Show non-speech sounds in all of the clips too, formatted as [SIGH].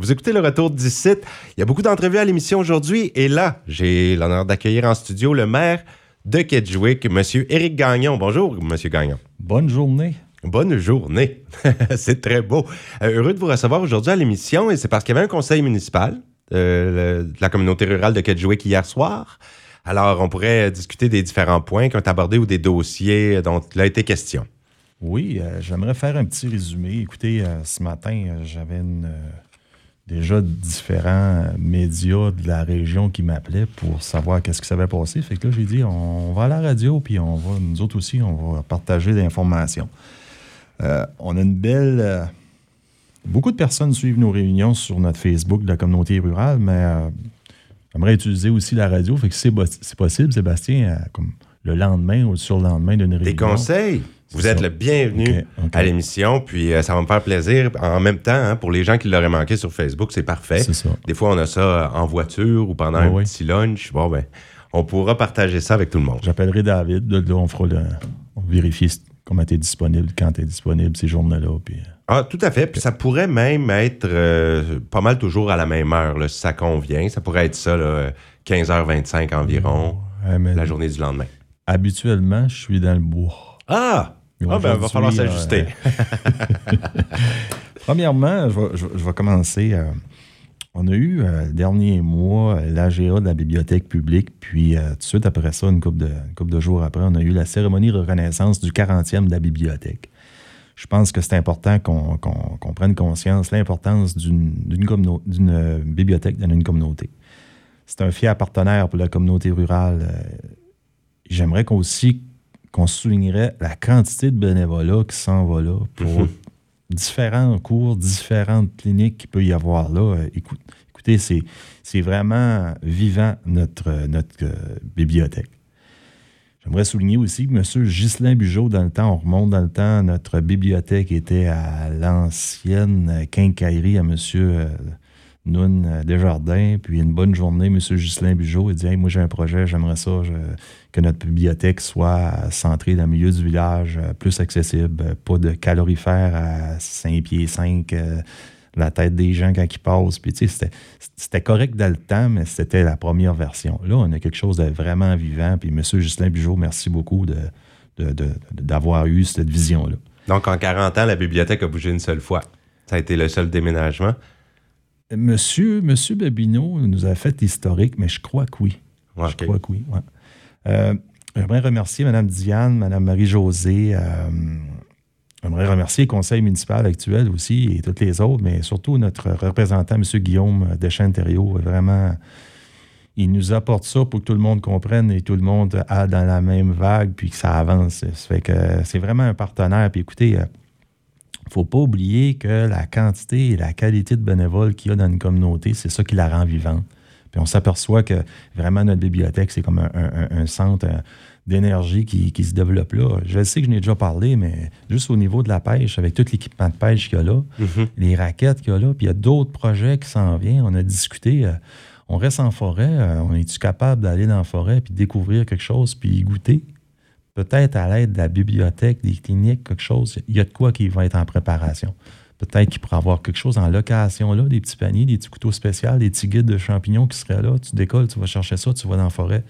Vous écoutez le retour d'ici. Il y a beaucoup d'entrevues à l'émission aujourd'hui. Et là, j'ai l'honneur d'accueillir en studio le maire de Kedgewick, M. Éric Gagnon. Bonjour, M. Gagnon. Bonne journée. Bonne journée. [LAUGHS] c'est très beau. Euh, heureux de vous recevoir aujourd'hui à l'émission. Et c'est parce qu'il y avait un conseil municipal euh, de la communauté rurale de Kedgewick hier soir. Alors, on pourrait discuter des différents points qui ont été abordés ou des dossiers dont il a été question. Oui, euh, j'aimerais faire un petit résumé. Écoutez, ce matin, j'avais déjà différents médias de la région qui m'appelaient pour savoir qu'est-ce qui s'avait passé. Fait que là, j'ai dit, on va à la radio, puis on va, nous autres aussi, on va partager des informations. on a une belle... beaucoup de personnes suivent nos réunions sur notre Facebook de la communauté rurale, mais j'aimerais utiliser aussi la radio. Fait que c'est possible, Sébastien, comme le lendemain ou sur le lendemain d'une réunion. Des conseils? Vous êtes le bienvenu à l'émission, puis euh, ça va me faire plaisir. En même temps, hein, pour les gens qui l'auraient manqué sur Facebook, c'est parfait. Des fois, on a ça euh, en voiture ou pendant un petit lunch. Bon, ben, on pourra partager ça avec tout le monde. J'appellerai David. Là, on fera le, on vérifier comment tu es disponible, quand tu es disponible ces journées-là. Puis... Euh. Ah, tout à fait. Puis ça pourrait même être pas mal toujours à la même heure, là, si ça convient. Ça pourrait être ça, 15h25 environ, la journée du lendemain. Habituellement, je suis dans le bois. Ah! Ah, ben, il va falloir s'ajuster. Euh, [LAUGHS] Premièrement, je vais, commencer. Euh, on a eu, euh, dernier mois, l'AGA de la bibliothèque publique, puis tout de suite après ça, une couple, de, couple de jours après, on a eu la cérémonie de reconnaissance du 40e de la bibliothèque. Je pense que c'est important qu'on prenne conscience de l'importance d'une bibliothèque dans une communauté. C'est un fier partenaire pour la communauté rurale. J'aimerais qu'on aussi qu'on soulignerait la quantité de bénévolat qui s'en va là pour mhm. différents cours, différentes cliniques qu'il peut y avoir là. Euh, écoutez, c'est vraiment vivant notre, notre euh, bibliothèque. J'aimerais souligner aussi que M. Ghislain Bugeaud, dans le temps, on remonte dans le temps, notre bibliothèque était à l'ancienne quincaillerie à M. Noun euh, Desjardins. Puis une bonne journée, M. Ghislain Bugeaud. Il dit Moi, j'ai un projet, j'aimerais ça, que notre bibliothèque soit centrée dans le milieu du village, euh, plus accessible, euh, pas de calorifère à 5 pieds 5 la tête des gens quand ils passent. Puis, tu sais, c'était correct dans le temps, mais c'était la première version. Là, on a quelque chose de vraiment vivant. Puis, M. Ghislain Bugeaud, merci beaucoup d'avoir eu cette vision-là. Donc, en 40 ans, la bibliothèque a bougé une seule fois. Ça a été le seul déménagement. Monsieur, Monsieur Babineau nous a fait l'historique, mais je crois que oui. Je crois que oui. Euh, j'aimerais remercier Mme Diane, Mme Marie-Josée. Euh, j'aimerais remercier le conseil municipal actuel aussi et toutes les autres, mais surtout notre représentant, M. Guillaume Deschênes-Thériault. Vraiment, il nous apporte ça pour que tout le monde comprenne et tout le monde a dans la même vague puis que ça avance. Ça fait que c'est vraiment un partenaire. Puis écoutez, euh, ne faut pas oublier que la quantité et la qualité de bénévoles qu'il y a dans une communauté, c'est ça qui la rend vivante. Puis on s'aperçoit que vraiment notre bibliothèque, c'est comme un, centre euh, d'énergie qui, se développe là. Je sais que je n'ai déjà parlé, mais juste au niveau de la pêche, avec tout l'équipement de pêche qu'il y a là, mm-hmm. les raquettes qu'il y a là, puis il y a d'autres projets qui s'en viennent. On a discuté, euh, on reste en forêt, euh, on est-tu capable d'aller dans la forêt puis découvrir quelque chose puis y goûter? Peut-être à l'aide de la bibliothèque, des cliniques, quelque chose, il y a de quoi qui va être en préparation. Peut-être qu'il pourrait avoir quelque chose en location, là, des petits paniers, des petits couteaux spéciaux, des petits guides de champignons qui seraient là. Tu décolles, tu vas chercher ça, tu vas dans la forêt.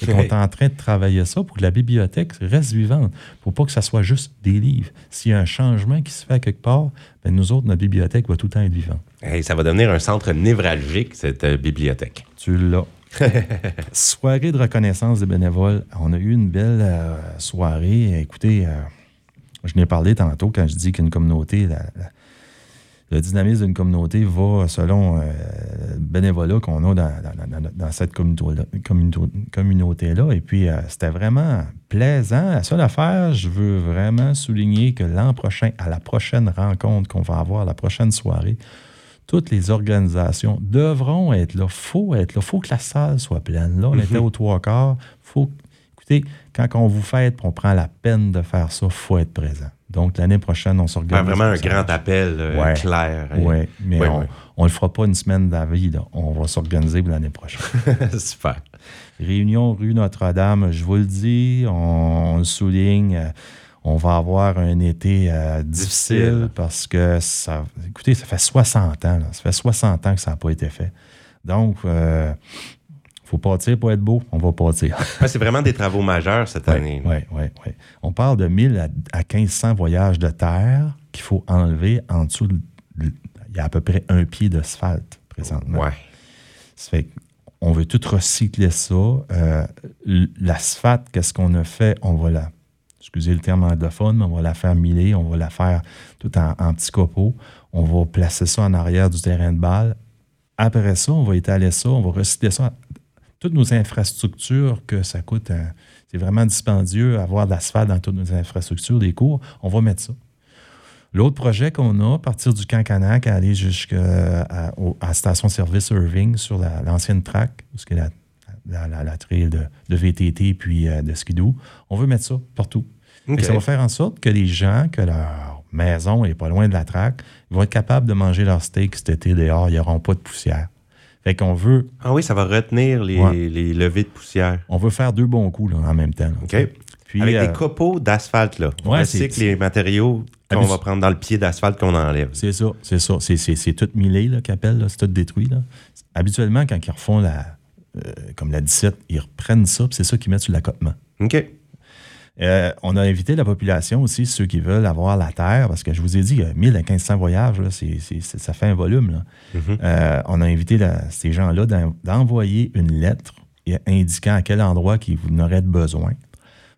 Et on est en train de travailler ça pour que la bibliothèque reste vivante, pour pas que ça soit juste des livres. S'il y a un changement qui se fait quelque part, ben nous autres, notre bibliothèque va tout le temps être vivante. Ça va devenir un centre névralgique, cette euh, bibliothèque. Tu l'as. [LAUGHS] soirée de reconnaissance des bénévoles. On a eu une belle euh, soirée. Écoutez, euh, je n'ai parlé tantôt quand je dis qu'une communauté, le dynamisme d'une communauté va selon euh, le bénévolat qu'on a dans, cette communauté-là. Et puis, c'était vraiment plaisant. La seule affaire, je veux vraiment souligner que l'an prochain, à la prochaine rencontre qu'on va avoir, la prochaine soirée, toutes les organisations devront être là. faut être là. faut que la salle soit pleine. Là, on était mhm. au trois quarts. Faut, écoutez, quand on vous fait, on prend la peine de faire ça, il faut être présent. Donc, l'année prochaine, on s'organise. vraiment un grand appel euh, clair. Hein. Oui, mais on ne le fera pas une semaine d'avis. On va s'organiser l'année prochaine. [LAUGHS] Super. Réunion rue Notre-Dame, je vous le dis, on, le souligne. On va avoir un été euh, difficile, parce que ça. Écoutez, ça fait 60 ans. Ça fait 60 ans que ça n'a pas été fait. Donc, il euh, faut partir pour être beau. On va partir. [LAUGHS] c'est vraiment des travaux majeurs cette année. Oui, oui, oui. On parle de 1000 à, 1500 voyages de terre qu'il faut enlever en dessous. il y a à peu près un pied d'asphalte présentement. Oui. Ça fait on veut tout recycler ça. Euh, l'asphalte, qu'est-ce qu'on a fait? On va la, excusez le terme anglophone, mais on va la faire miler, on va la faire tout en, petits copeaux. On va placer ça en arrière du terrain de balle. Après ça, on va étaler ça, on va recycler ça. Toutes nos infrastructures, que ça coûte, c'est vraiment dispendieux avoir de l'asphalte dans toutes nos infrastructures, des cours, on va mettre ça. L'autre projet qu'on a, à partir du camp Canac, aller jusqu'à à, la station-service Irving sur l'ancienne track, parce que la, la, la, trail de, VTT puis euh, de skidoo, on veut mettre ça partout. Et ça va faire en sorte que les gens, que leur maison n'est pas loin de la track, vont être capables de manger leur steak cet été dehors, ils n'auront pas de poussière. Fait qu'on veut. Ah oui, ça va retenir les, les levées de poussière. On veut faire deux bons coups en même temps. OK. Puis, Avec des euh, copeaux d'asphalte, là. On ouais, que les matériaux qu'on va prendre dans le pied d'asphalte qu'on enlève. C'est ça, c'est ça. C'est tout millé, là, qu'appelle, c'est tout détruit. Là. Habituellement, quand ils refont la, comme la 17, ils reprennent ça, puis c'est ça qu'ils mettent sur l'accotement. OK. Euh, on a invité la population aussi, ceux qui veulent avoir la terre, parce que je vous ai dit, 1000 à 1500 voyages, là, ça fait un volume. Là. Mm-hmm. Euh, on a invité ces gens-là d'envoyer une lettre indiquant à quel endroit ils en auraient besoin.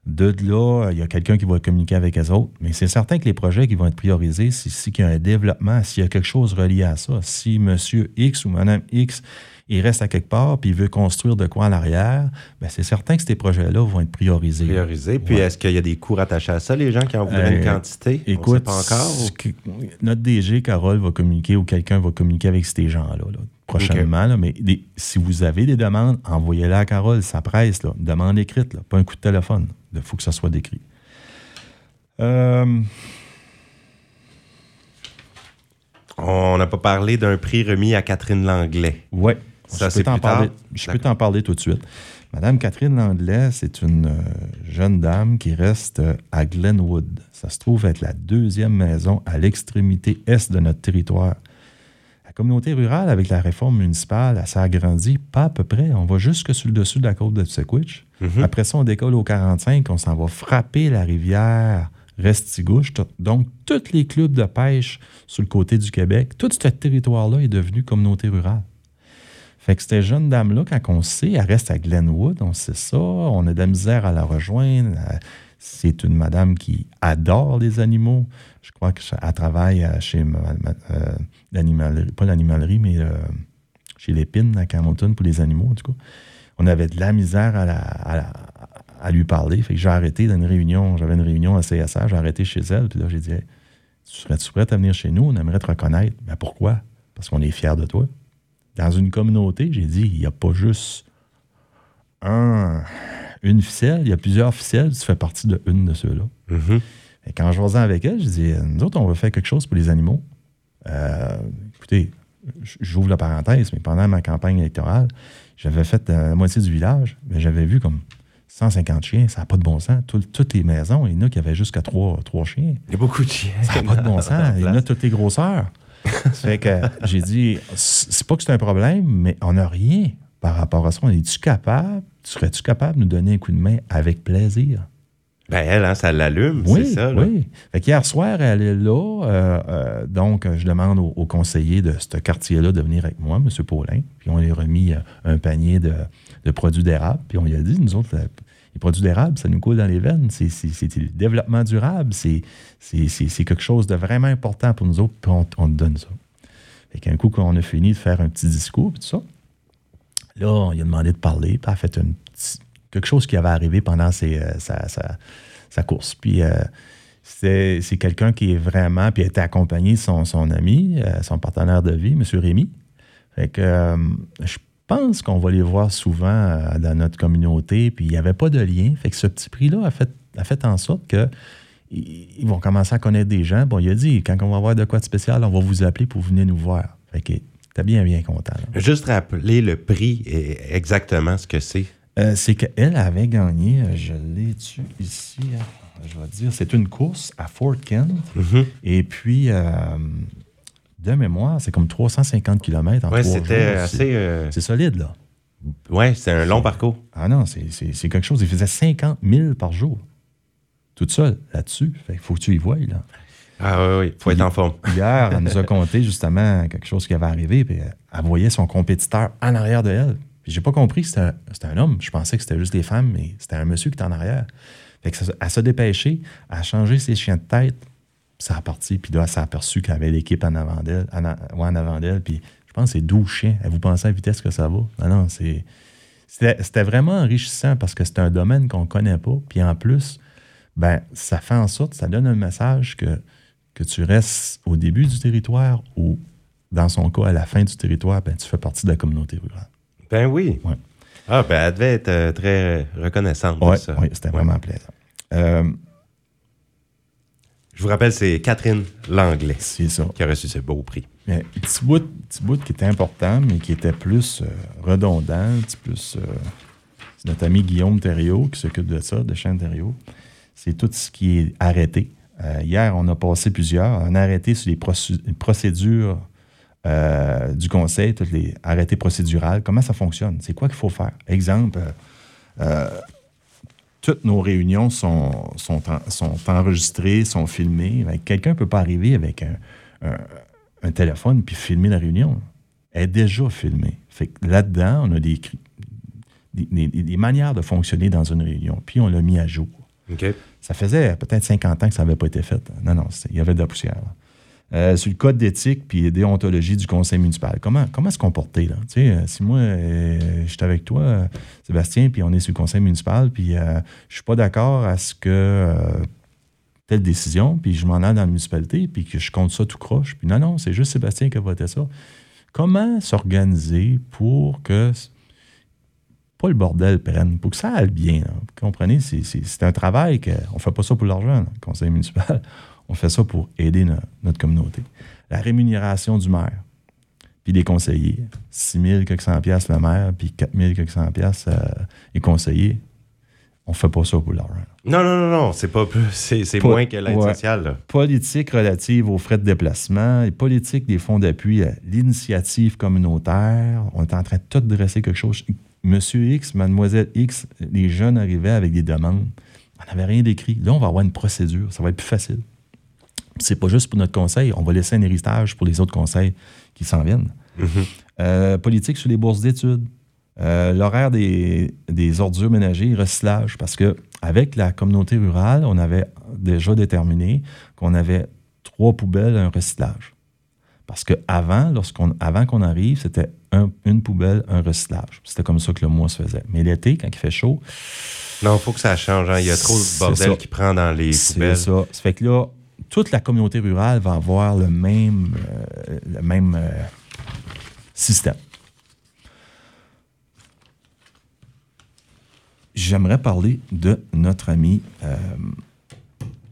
De là, il y a quelqu'un qui va communiquer avec les autres. Mais c'est certain que les projets qui vont être priorisés, c'est si qu'il y a un développement, s'il y a quelque chose relié à ça. Si M. X ou Mme X, il reste à quelque part puis il veut construire de quoi en arrière, bien, c'est certain que ces projets-là vont être priorisés. Priorisés. Puis est-ce qu'il y a des coûts attachés à ça, les gens qui en voudraient une euh, quantité? Écoute, pas encore. notre DG, Carole, va communiquer ou quelqu'un va communiquer avec ces gens-là. prochainement. mais si vous avez des demandes, envoyez-les à Carole, ça presse. Là, une demande écrite, pas un coup de téléphone. Il faut que ça soit décrit. Euh, On n'a pas parlé d'un prix remis à Catherine Langlais. Oui. Ça, je peux t'en parler, tout de suite. Madame Catherine Langlais, c'est une euh, jeune dame qui reste euh, à Glenwood. Ça se trouve être la deuxième maison à l'extrémité est de notre territoire. La communauté rurale, avec la réforme municipale, elle s'est agrandie pas à peu près. On va jusque sur le dessus de la côte de Tsekwich. Mhm. Après ça, on décolle au 45, on s'en va frapper la rivière Restigouche. Donc, tous les clubs de pêche sur le côté du Québec, tout ce territoire-là est devenu communauté rurale. Fait que cette jeune dame-là, quand on sait, elle reste à Glenwood, on sait ça, on a de la misère à la rejoindre. C'est une madame qui adore les animaux. Je crois qu'elle travaille chez euh, l'animalerie, pas l'animalerie, mais euh, chez l'épine à Camonton pour les animaux, en tout cas on avait de la misère à, lui parler. Fait que j'ai arrêté dans une réunion. J'avais une réunion à CSA, j'ai arrêté chez elle. Puis là, j'ai dit Tu serais-tu prête à venir chez nous? On aimerait te reconnaître. Mais pourquoi? Parce qu'on est fiers de toi. Dans une communauté, j'ai dit Il n'y a pas juste un, une ficelle, il y a plusieurs ficelles. Tu fais partie de une de ceux-là. Mm-hmm. Et quand je vois avec elle, je dis Nous autres, on va faire quelque chose pour les animaux. Euh, écoutez, j'ouvre la parenthèse, mais pendant ma campagne électorale, j'avais fait euh, la moitié du village, mais j'avais vu comme 150 chiens, ça n'a pas de bon sens. toutes les maisons, il y en a qui avaient jusqu'à trois, trois chiens. Il y a beaucoup de chiens. Ça n'a pas de bon [LAUGHS] sens. Il y en a toutes les grosseurs. [LAUGHS] fait que j'ai dit, c'est pas que c'est un problème, mais on n'a rien par rapport à ça. On est-tu capable, serais-tu capable de nous donner un coup de main avec plaisir? Ben elle, hein, ça l'allume, c'est ça. Là. Oui. Fait hier soir, elle est là. Euh, euh, donc, je demande au, conseiller de ce quartier-là de venir avec moi, M. Paulin. Puis on lui a remis euh, un panier de, produits d'érable. Puis on lui a dit, nous autres, les produits d'érable, ça nous coule dans les veines. C'est le développement durable. C'est quelque chose de vraiment important pour nous autres. Puis on, te donne ça. Fait qu'un coup qu'on a fini de faire un petit discours, puis tout ça, là, on lui a demandé de parler. Puis elle a fait une quelque chose qui avait arrivé pendant euh, sa, course. Puis euh, c'est quelqu'un qui est vraiment, puis a été accompagné de son, son ami, euh, son partenaire de vie, M. Rémy. Fait que je pense qu'on va les voir souvent dans notre communauté, puis il n'y avait pas de lien. Fait que ce petit prix-là a fait, a fait en sorte que ils vont commencer à connaître des gens. Bon, il a dit, quand on va avoir de quoi de spécial, on va vous appeler pour venir nous voir. Fait que t'es bien, bien content. Juste rappeler le prix et exactement ce que c'est. Euh, c'est qu'elle avait gagné, euh, je l'ai tu ici, je vais dire, c'est une course à Fort Kent. Mhm. Et puis, de mémoire, c'est comme 350 km en ouais, c'était assez. C'est solide, là. Ouais, c'est un long parcours. Ah non, c'est quelque chose. Il faisait 50 000 par jour. Tout seul, là-dessus. Il faut que tu y voies, là. Ah oui, oui, il faut être en forme. [LAUGHS] Hier, elle nous a [LAUGHS] conté justement quelque chose qui avait arrivé, puis elle voyait son compétiteur en arrière de elle. Puis j'ai pas compris que c'était un homme. Je pensais que c'était juste des femmes, mais c'était un monsieur qui était en arrière. Fait que ça, elle s'est dépêchée, elle a changé ses chiens de tête, ça a parti. Puis là, elle s'est aperçue qu'elle avait l'équipe en avant d'elle, en, en avant d'elle, puis je pense que c'est 12 chiens. Vous pensez à la vitesse que ça va? Non, non, c'est... C'était vraiment enrichissant parce que c'est un domaine qu'on ne connaît pas. Puis en plus, ben, ça fait en sorte, ça donne un message que, que tu restes au début du territoire ou, dans son cas, à la fin du territoire, ben, tu fais partie de la communauté rurale. Ben oui. Ouais. Ah, ben elle devait être euh, très reconnaissante ouais, ça. Oui, c'était vraiment plaisant. Euh, je vous rappelle, c'est Catherine Langlais ça. qui a reçu ce beau prix. Mais, petit, bout, petit bout qui était important, mais qui était plus euh, redondant, petit plus. c'est notre ami Guillaume Thériault qui s'occupe de ça, de Chaîne Thériault. C'est tout ce qui est arrêté. hier, on a passé plusieurs. On a arrêté sur les procédures euh, du conseil, tous les arrêtés procédurales, comment ça fonctionne, c'est quoi qu'il faut faire? Exemple, euh, toutes nos réunions sont, sont, sont, enregistrées, sont filmées. Quelqu'un ne peut pas arriver avec un, un, téléphone puis filmer la réunion. Elle est déjà filmée. Fait là-dedans, on a des, des, des, manières de fonctionner dans une réunion, puis on l'a mis à jour. Ça faisait peut-être 50 ans que ça n'avait pas été fait. Non, non, il y avait de la poussière. Euh, sur le code d'éthique puis déontologie du conseil municipal. Comment, comment se comporter, là? Tu sais, euh, si moi, euh, je suis avec toi, Sébastien, puis on est sur le conseil municipal, puis je je suis pas d'accord à ce que telle décision, puis je m'en aille dans la municipalité, puis que je compte ça tout croche, puis non, non, c'est juste Sébastien qui a voté ça. Comment s'organiser pour que pas le bordel prenne, pour que ça aille bien. Vous comprenez? C'est un travail qu'on ne fait pas ça pour l'argent, le conseil municipal. On fait ça pour aider notre communauté. La rémunération du maire, puis des conseillers. 6 400 pièces le maire, puis 4 400 pièces euh, les conseillers. On fait pas ça pour l'argent. Non, non, non, non, c'est pas c'est moins que l'aide sociale. Politique relative aux frais de déplacement, et politique des fonds d'appui à l'initiative communautaire. On est en train de tout dresser quelque chose. Monsieur X, Mademoiselle X, les jeunes arrivaient avec des demandes. On n'avait rien d'écrit. Là, on va avoir une procédure. Ça va être plus facile c'est pas juste pour notre conseil, on va laisser un héritage pour les autres conseils qui s'en viennent. Mm-hmm. Euh, politique sur les bourses d'études. Euh, l'horaire des, ordures ménagères, recyclage, parce que avec la communauté rurale, on avait déjà déterminé qu'on avait trois poubelles, un recyclage. Parce qu'avant, lorsqu'on, avant qu'on arrive, c'était une poubelle, un recyclage. C'était comme ça que le mois se faisait. Mais l'été, quand il fait chaud. Non, il faut que ça change. Hein. Il y a trop de bordel qui prend dans les poubelles. C'est ça. Ça fait que là, toute la communauté rurale va avoir le même, euh, le même euh, système. J'aimerais parler de notre ami euh,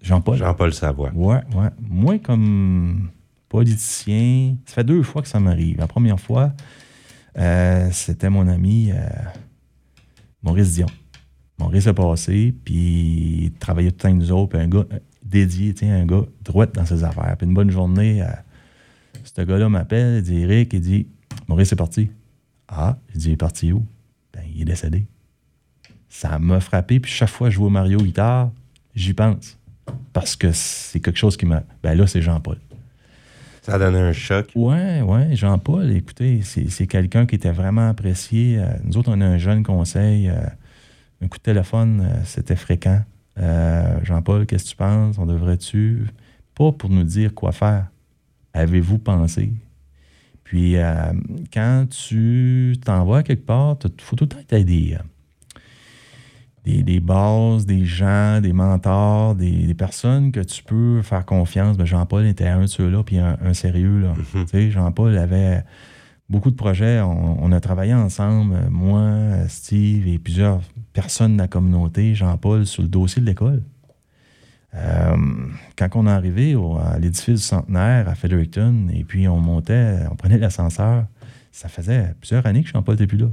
Jean-Paul. Jean-Paul Savoie. Ouais, ouais. Moi, comme politicien, ça fait deux fois que ça m'arrive. La première fois, c'était mon ami Maurice Dion. Maurice est passé, puis il travaillait tout le temps avec nous autres, puis un gars dédié, tiens, un gars droit dans ses affaires. Puis une bonne journée, euh, ce gars-là m'appelle, il dit Eric, il dit Maurice est parti. Ah, il dit il est parti où? Ben, il est décédé. Ça m'a frappé, puis chaque fois que je joue au Mario guitare, j'y pense. Parce que c'est quelque chose qui m'a. Ben là, c'est Jean-Paul. Ça a donné un choc. Ouais, ouais, Jean-Paul, écoutez, c'est quelqu'un qui était vraiment apprécié. Euh, nous autres, on a un jeune conseil. Euh, un coup de téléphone, c'était fréquent. Euh, Jean-Paul, qu'est-ce que tu penses? On devrait-tu? Pas pour nous dire quoi faire? Avez-vous pensé? Puis, euh, quand tu t'envoies quelque part, il faut tout le temps que tu euh, des, des, bases, des gens, des mentors, des, personnes que tu peux faire confiance. Ben, Jean-Paul était un de ceux-là, puis un, sérieux. Mm-hmm. Jean-Paul avait beaucoup de projets. On, on, a travaillé ensemble, moi, Steve et plusieurs personne de la communauté, Jean-Paul, sur le dossier de l'école. Euh, quand on est arrivé à l'édifice du centenaire à Fredericton, et puis on montait, on prenait l'ascenseur, ça faisait plusieurs années que Jean-Paul n'était plus là.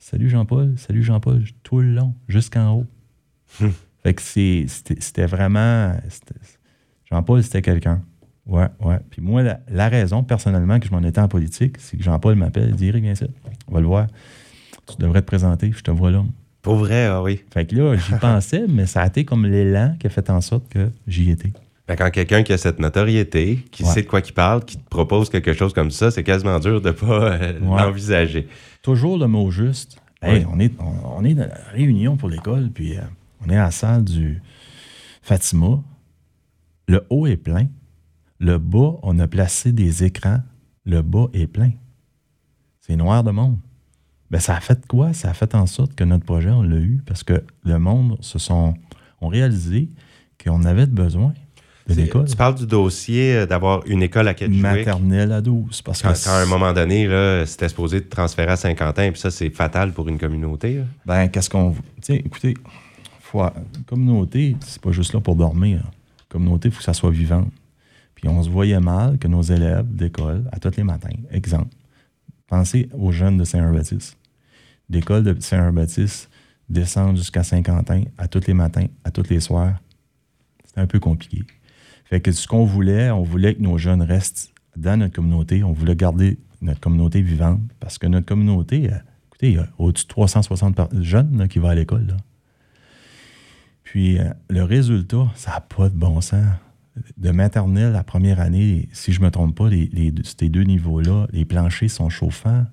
Salut Jean-Paul, salut Jean-Paul, tout le long, jusqu'en haut. Hum. [LAUGHS] Fait que c'était vraiment. Jean-Paul, c'était quelqu'un. Ouais, ouais. Puis moi, la, raison, personnellement, que je m'en étais en politique, c'est que Jean-Paul m'appelle et dit Eric, viens ici, on va le voir. Tu devrais te présenter, je te vois là. Pour vrai, ah oui. Fait que là, j'y [LAUGHS] pensais, mais ça a été comme l'élan qui a fait en sorte que j'y étais. quand quelqu'un qui a cette notoriété, qui sait de quoi il parle, qui te propose quelque chose comme ça, c'est quasiment dur de ne pas euh, l'envisager. Toujours le mot juste. Hey, on, est, on, est dans la réunion pour l'école, puis euh, on est à la salle du Fatima. Le haut est plein. Le bas, on a placé des écrans. Le bas est plein. C'est noir de monde. Ben, ça a fait quoi? Ça a fait en sorte que notre projet, on l'a eu parce que le monde se sont ont réalisé qu'on avait besoin de l'école. Tu parles du dossier euh, d'avoir une école à Kedgewick. Maternelle à 12. Parce quand, à un moment donné, c'était supposé de transférer à Saint-Quentin, puis ça, c'est fatal pour une communauté. Ben, qu'est-ce qu'on. Tiens, écoutez, faut, communauté, c'est pas juste là pour dormir. Communauté, il faut que ça soit vivant. Puis on se voyait mal que nos élèves d'école, à tous les matins, exemple, pensez aux jeunes de Saint-Herbaptiste. L'école de Saint-Herbaptiste descendent jusqu'à Saint-Quentin à tous les matins, à tous les soirs. C'était un peu compliqué. Fait que ce qu'on voulait, on voulait que nos jeunes restent dans notre communauté. On voulait garder notre communauté vivante parce que notre communauté, euh, écoutez, il y a au-dessus de 360 jeunes qui vont à l'école. Puis euh, le résultat, ça n'a pas de bon sens. De maternelle à première année, si je ne me trompe pas, les, ces deux niveaux-là, les planchers sont chauffants.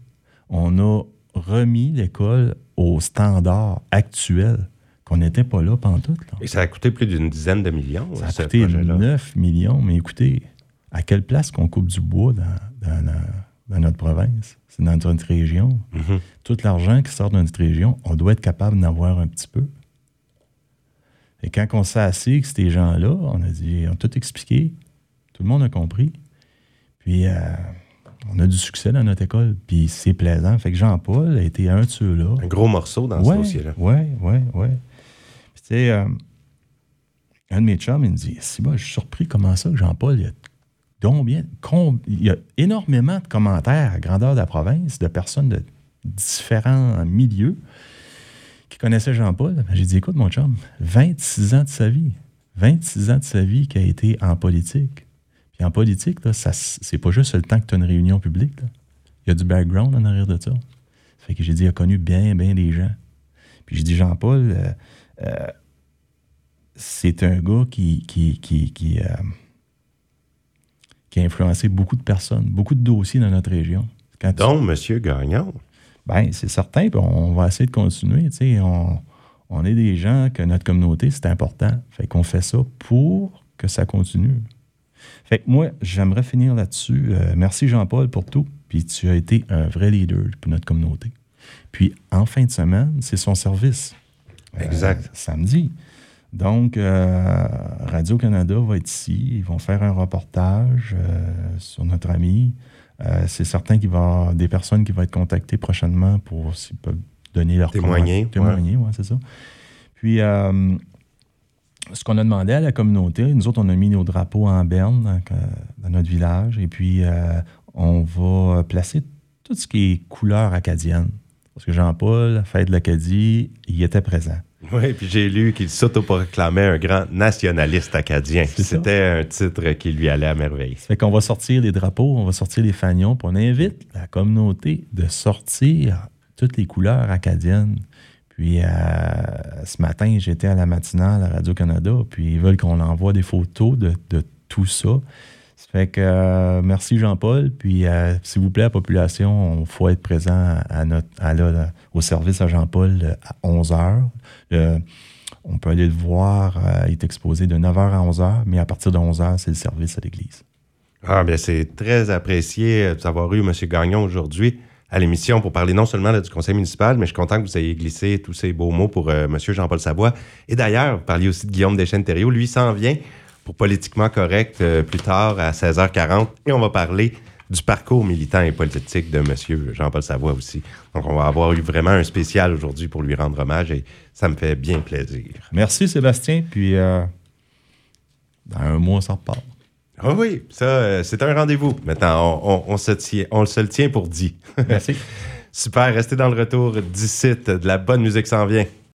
On a remis l'école au standard actuel qu'on n'était pas là pendant tout. Et ça a coûté plus d'une dizaine de millions. Ça a coûté 9 millions. Mais écoutez, à quelle place qu'on coupe du bois dans, notre province? C'est dans notre région. Mm-hmm. Tout l'argent qui sort de notre région, on doit être capable d'en avoir un petit peu. Et quand on s'est assis avec ces gens-là, on a dit, on a tout expliqué. Tout le monde a compris. Puis, euh, on a du succès dans notre école. Puis, c'est plaisant. Fait que Jean-Paul a été un de ceux-là. Un gros morceau dans ce dossier-là. Oui, oui, oui. Puis, tu sais, euh, un de mes chums, il me dit, si je suis surpris comment ça que Jean-Paul, il y a il y a énormément de commentaires à grandeur de la province de personnes de différents milieux qui connaissait Jean-Paul, j'ai dit écoute, mon chum, 26 ans de sa vie, 26 ans de sa vie qui a été en politique. Puis en politique, ça, c'est pas juste le temps que tu as une réunion publique. Il y a du background en arrière de ça. Fait que j'ai dit, il a connu bien, bien des gens. Puis j'ai dit, Jean-Paul, euh, euh, c'est un gars qui, qui, qui, euh, qui, a influencé beaucoup de personnes, beaucoup de dossiers dans notre région. Quand Donc, M. Gagnon. Bien, c'est certain, puis on va essayer de continuer. On, on est des gens que notre communauté, c'est important. Fait qu'on fait ça pour que ça continue. Fait que moi, j'aimerais finir là-dessus. Euh, merci Jean-Paul pour tout. Puis tu as été un vrai leader pour notre communauté. Puis en fin de semaine, c'est son service. Euh, exact. samedi. Donc, euh, Radio-Canada va être ici. Ils vont faire un reportage sur notre ami. Euh, c'est certain qu'il va y avoir des personnes qui vont être contactées prochainement pour s'ils peuvent donner leur témoigner. Témoigner, oui, c'est ça. Puis, euh, ce qu'on a demandé à la communauté, nous autres, on a mis nos drapeaux en berne dans, euh, notre village et puis on va placer tout ce qui est couleur acadienne. Parce que Jean-Paul, Fête de l'Acadie, il était présent. Oui, puis j'ai lu qu'il s'autoproclamait un grand nationaliste acadien. C'était un titre qui lui allait à merveille. Ça fait qu'on va sortir les drapeaux, on va sortir les fanions, puis on invite la communauté de sortir toutes les couleurs acadiennes. Puis euh, ce matin, j'étais à la matinale à Radio-Canada, puis ils veulent qu'on envoie des photos de, tout ça. Ça fait que euh, merci Jean-Paul, puis euh, s'il vous plaît, la population, il faut être présent à notre, au service à Jean-Paul à 11 h on peut aller le voir, euh, il est exposé de 9h à 11h, mais à partir de 11h, c'est le service à l'église. Ah, bien, c'est très apprécié d'avoir eu M. Gagnon aujourd'hui à l'émission pour parler non seulement du conseil municipal, mais je suis content que vous ayez glissé tous ces beaux mots pour euh, M. Jean-Paul Savoie. Et d'ailleurs, vous parliez aussi de Guillaume Deschênes-Thériault. Lui s'en vient pour Politiquement Correct euh, plus tard à 16h40 et on va parler du parcours militant et politique de M. Jean-Paul Savoie aussi. Donc, on va avoir eu vraiment un spécial aujourd'hui pour lui rendre hommage et ça me fait bien plaisir. Merci, Sébastien. Puis, euh, dans un mois, ça repart. Ah oui, ça, euh, c'est un rendez-vous. Maintenant, on, se tient, on se le tient pour dit. Merci. [LAUGHS] Super, restez dans le retour d'ici. De la bonne musique s'en vient.